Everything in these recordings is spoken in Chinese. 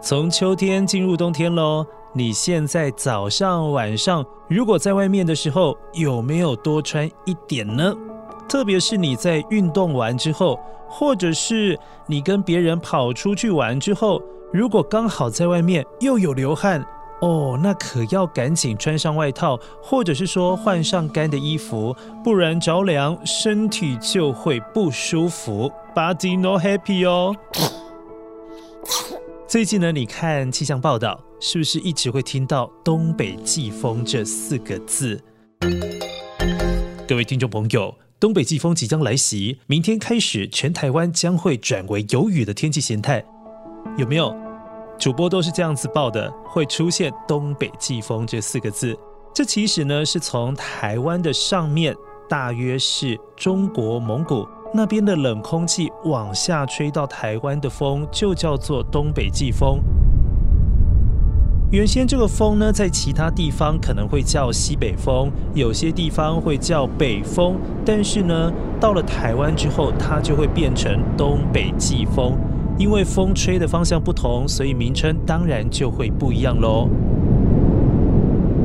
从秋天进入冬天喽。你现在早上、晚上，如果在外面的时候，有没有多穿一点呢？特别是你在运动完之后，或者是你跟别人跑出去玩之后，如果刚好在外面又有流汗。哦，那可要赶紧穿上外套，或者是说换上干的衣服，不然着凉，身体就会不舒服，Body no happy 哦。最近呢，你看气象报道，是不是一直会听到东北季风这四个字？各位听众朋友，东北季风即将来袭，明天开始，全台湾将会转为有雨的天气形态，有没有？主播都是这样子报的，会出现东北季风这四个字。这其实呢是从台湾的上面，大约是中国蒙古那边的冷空气往下吹到台湾的风，就叫做东北季风。原先这个风呢，在其他地方可能会叫西北风，有些地方会叫北风，但是呢，到了台湾之后，它就会变成东北季风。因为风吹的方向不同，所以名称当然就会不一样喽。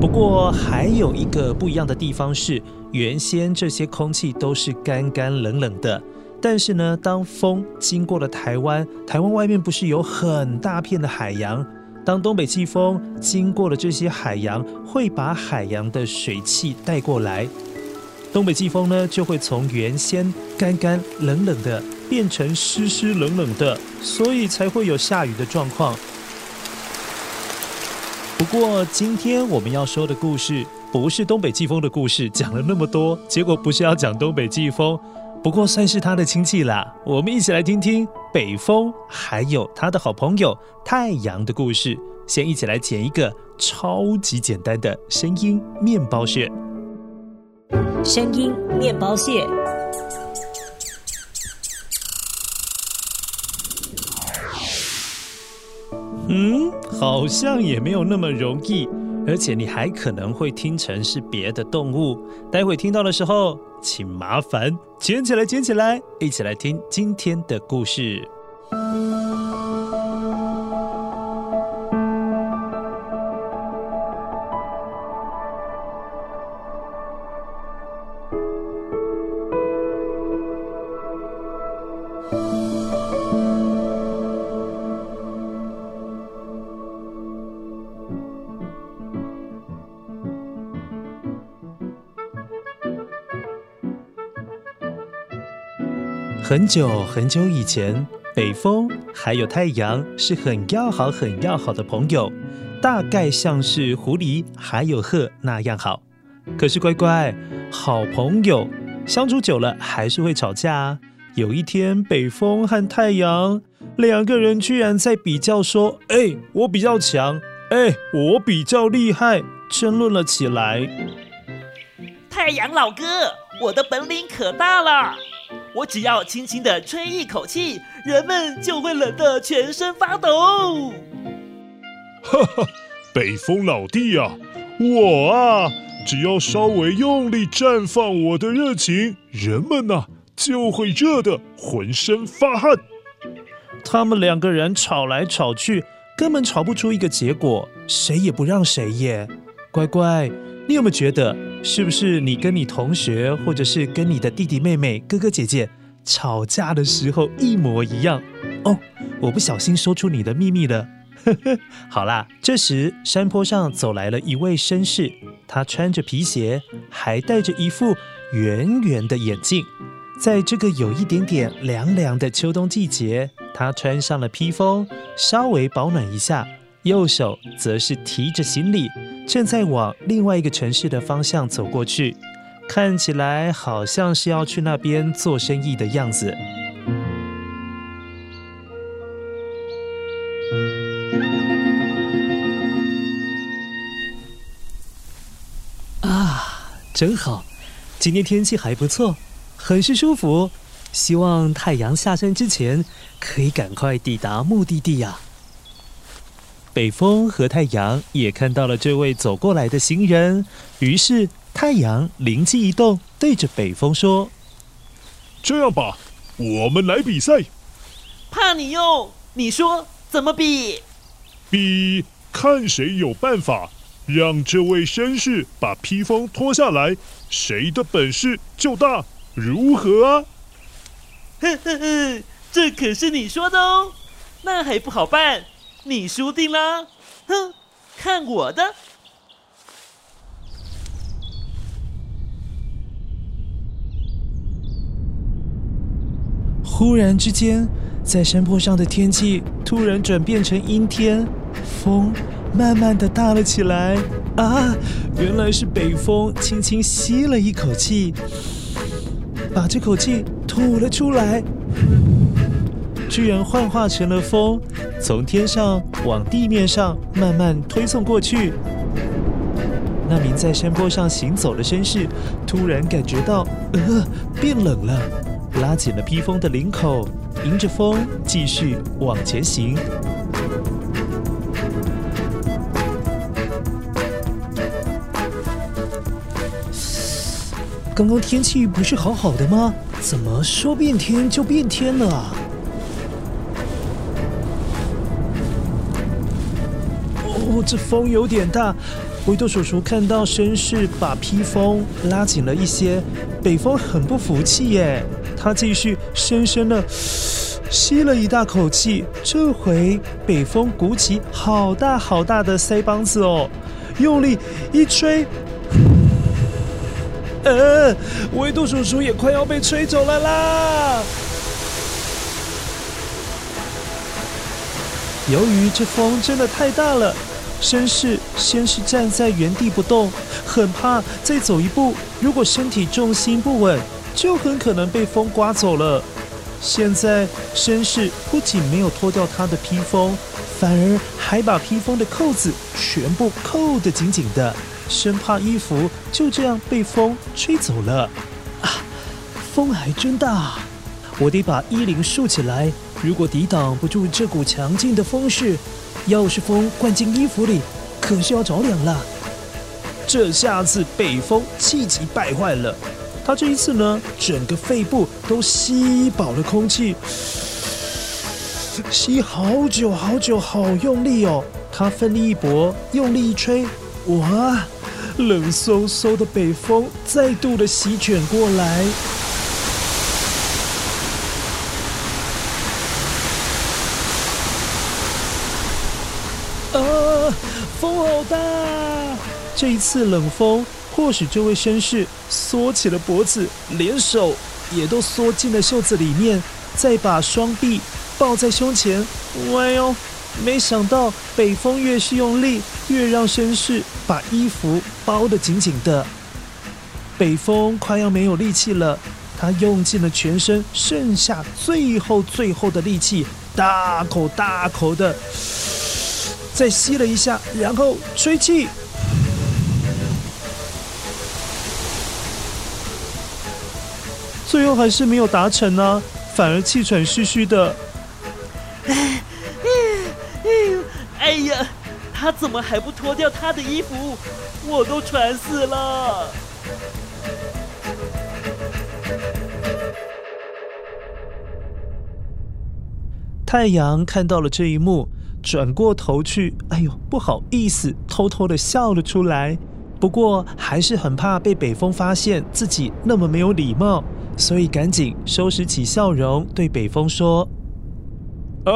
不过还有一个不一样的地方是，原先这些空气都是干干冷冷的，但是呢，当风经过了台湾，台湾外面不是有很大片的海洋？当东北季风经过了这些海洋，会把海洋的水汽带过来，东北季风呢就会从原先干干冷冷的。变成湿湿冷冷的，所以才会有下雨的状况。不过今天我们要说的故事不是东北季风的故事，讲了那么多，结果不是要讲东北季风，不过算是他的亲戚啦。我们一起来听听北风，还有他的好朋友太阳的故事。先一起来剪一个超级简单的声音面包屑。声音面包屑。嗯，好像也没有那么容易，而且你还可能会听成是别的动物。待会听到的时候，请麻烦捡起来，捡起来，一起来听今天的故事。很久很久以前，北风还有太阳是很要好、很要好的朋友，大概像是狐狸还有鹤那样好。可是乖乖，好朋友相处久了还是会吵架啊。有一天，北风和太阳两个人居然在比较说：“哎，我比较强，哎，我比较厉害。”争论了起来。太阳老哥，我的本领可大了。我只要轻轻的吹一口气，人们就会冷得全身发抖。哈哈，北风老弟呀，我啊，只要稍微用力绽放我的热情，人们呐就会热得浑身发汗。他们两个人吵来吵去，根本吵不出一个结果，谁也不让谁耶。乖乖，你有没有觉得，是不是你跟你同学，或者是跟你的弟弟妹妹、哥哥姐姐吵架的时候一模一样？哦，我不小心说出你的秘密了。呵呵，好啦，这时山坡上走来了一位绅士，他穿着皮鞋，还戴着一副圆圆的眼镜。在这个有一点点凉凉的秋冬季节，他穿上了披风，稍微保暖一下，右手则是提着行李，正在往另外一个城市的方向走过去，看起来好像是要去那边做生意的样子。啊真好，今天天气还不错，很是舒服。希望太阳下山之前可以赶快抵达目的地呀。北风和太阳也看到了这位走过来的行人，于是太阳灵机一动，对着北风说：“这样吧，我们来比赛。怕你哟，你说怎么比？比看谁有办法。”让这位绅士把披风脱下来，谁的本事就大，如何啊？呵呵呵，这可是你说的哦，那还不好办，你输定了。哼，看我的！忽然之间，在山坡上的天气突然转变成阴天，风。慢慢的大了起来啊！原来是北风轻轻吸了一口气，把这口气吐了出来，居然幻化成了风，从天上往地面上慢慢推送过去。那名在山坡上行走的绅士突然感觉到呃变冷了，拉紧了披风的领口，迎着风继续往前行。刚刚天气不是好好的吗？怎么说变天就变天了？哦，这风有点大。维多叔叔看到绅士把披风拉紧了一些，北风很不服气耶。他继续深深的吸了一大口气，这回北风鼓起好大好大的腮帮子哦，用力一吹。呃，维度叔叔也快要被吹走了啦！由于这风真的太大了，绅士先是站在原地不动，很怕再走一步，如果身体重心不稳，就很可能被风刮走了。现在，绅士不仅没有脱掉他的披风，反而还把披风的扣子全部扣得紧紧的。生怕衣服就这样被风吹走了啊！风还真大，我得把衣领竖起来。如果抵挡不住这股强劲的风势，要是风灌进衣服里，可是要着凉了。这下子北风气急败坏了，他这一次呢，整个肺部都吸饱了空气，吸好久好久，好用力哦！他奋力一搏，用力一吹，哇！冷飕飕的北风再度的席卷过来，啊，风好大！这一次冷风或许这位绅士缩起了脖子，连手也都缩进了袖子里面，再把双臂抱在胸前，喂哟！没想到北风越是用力，越让绅士把衣服包得紧紧的。北风快要没有力气了，他用尽了全身剩下最后最后的力气，大口大口的再吸了一下，然后吹气，最后还是没有达成呢、啊，反而气喘吁吁的。哎呀他怎么还不脱掉他的衣服？我都喘死了。太阳看到了这一幕，转过头去，哎呦，不好意思，偷偷的笑了出来。不过还是很怕被北风发现自己那么没有礼貌，所以赶紧收拾起笑容，对北风说：“哎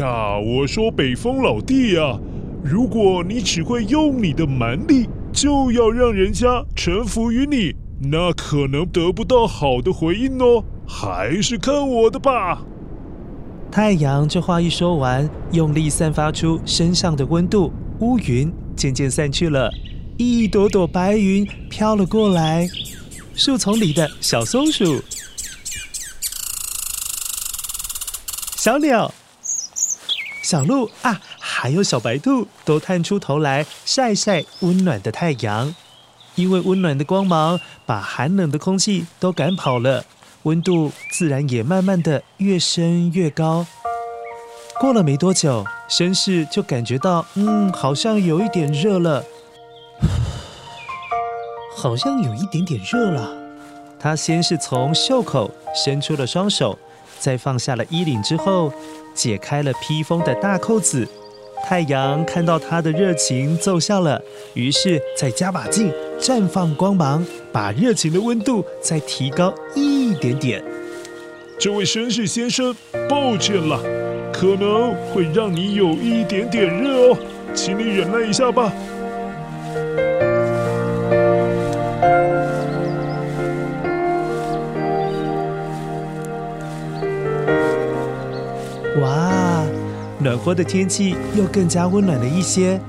呀，我说北风老弟呀，如果你只会用你的蛮力，就要让人家臣服于你，那可能得不到好的回应哦。还是看我的吧。”太阳这话一说完，用力散发出身上的温度，乌云渐渐散去了。一朵朵白云飘了过来，树丛里的小松鼠、小鸟、小鹿啊，还有小白兔，都探出头来晒晒温暖的太阳。因为温暖的光芒把寒冷的空气都赶跑了，温度自然也慢慢的越升越高。过了没多久，绅士就感觉到，嗯，好像有一点热了。好像有一点点热了。他先是从袖口伸出了双手，在放下了衣领之后，解开了披风的大扣子。太阳看到他的热情，奏效了，于是再加把劲，绽放光芒，把热情的温度再提高一一点点。这位绅士先生，抱歉了，可能会让你有一点点热哦，请你忍耐一下吧。哇暖和的天气又更加温暖了一些。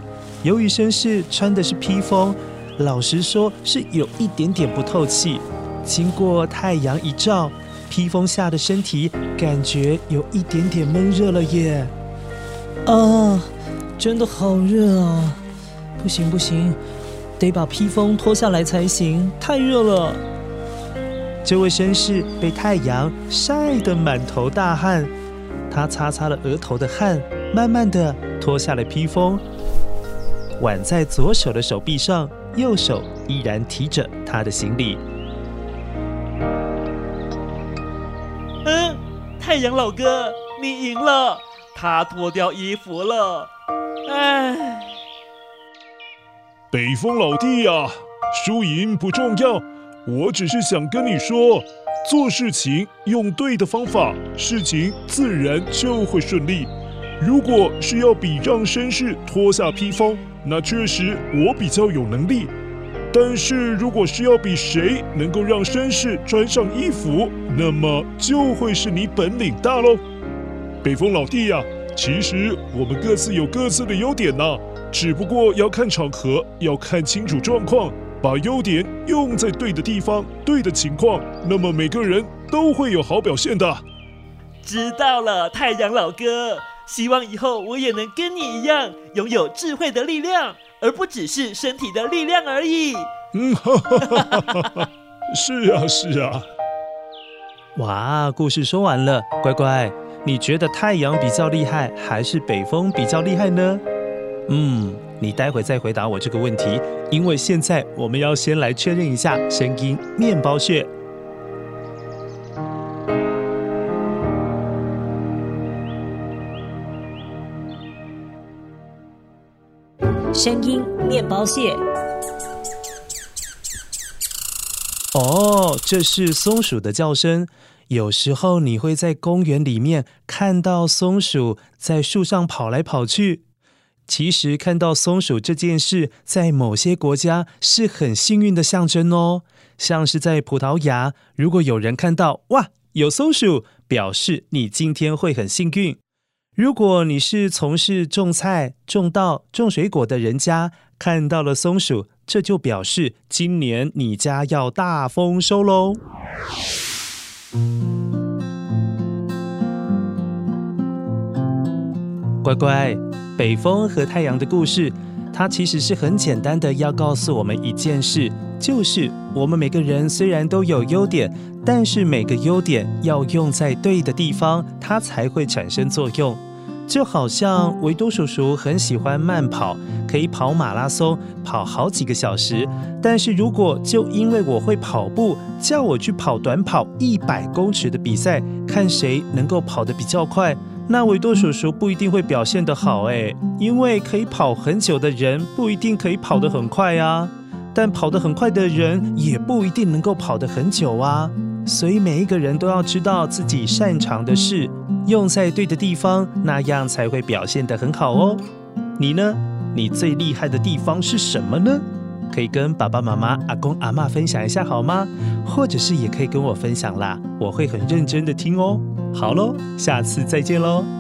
由于绅士穿的是披风，老实说是有一点点不透气。经过太阳一照，披风下的身体感觉有一点点闷热了耶。啊，真的好热啊！不行不行，得把披风脱下来才行，太热了。这位绅士被太阳晒得满头大汗。他擦擦了额头的汗，慢慢的脱下了披风，挽在左手的手臂上，右手依然提着他的行李。太阳老哥，你赢了，他脱掉衣服了。哎，北风老弟呀，输赢不重要，我只是想跟你说。做事情用对的方法，事情自然就会顺利。如果是要比让绅士脱下披风，那确实我比较有能力。但是如果是要比谁能够让绅士穿上衣服，那么就会是你本领大喽。北风老弟呀，其实我们各自有各自的优点呐，只不过要看场合，要看清楚状况。把优点用在对的地方、对的情况，那么每个人都会有好表现的。知道了，太阳老哥，希望以后我也能跟你一样，拥有智慧的力量，而不只是身体的力量而已。嗯，哈哈哈哈哈，是啊，是啊。哇，故事说完了，乖乖，你觉得太阳比较厉害，还是北风比较厉害呢？嗯，你待会再回答我这个问题，因为现在我们要先来确认一下声音面包屑。声音面包屑。哦，这是松鼠的叫声。有时候你会在公园里面看到松鼠在树上跑来跑去。其实看到松鼠这件事，在某些国家是很幸运的象征哦。像是在葡萄牙，如果有人看到哇，有松鼠，表示你今天会很幸运。如果你是从事种菜、种稻、种水果的人家，看到了松鼠，这就表示今年你家要大丰收喽。乖乖。北风和太阳的故事，它其实是很简单的，要告诉我们一件事，就是我们每个人虽然都有优点，但是每个优点要用在对的地方，它才会产生作用。就好像维多叔叔很喜欢慢跑，可以跑马拉松，跑好几个小时。但是如果就因为我会跑步，叫我去跑短跑一百公尺的比赛，看谁能够跑得比较快，那维多叔叔不一定会表现得好诶，因为可以跑很久的人不一定可以跑得很快啊，但跑得很快的人也不一定能够跑得很久啊。所以每一个人都要知道自己擅长的事，用在对的地方，那样才会表现得很好哦。你呢？你最厉害的地方是什么呢？可以跟爸爸妈妈、阿公阿嬷分享一下好吗？或者是也可以跟我分享啦，我会很认真的听哦。好喽，下次再见喽。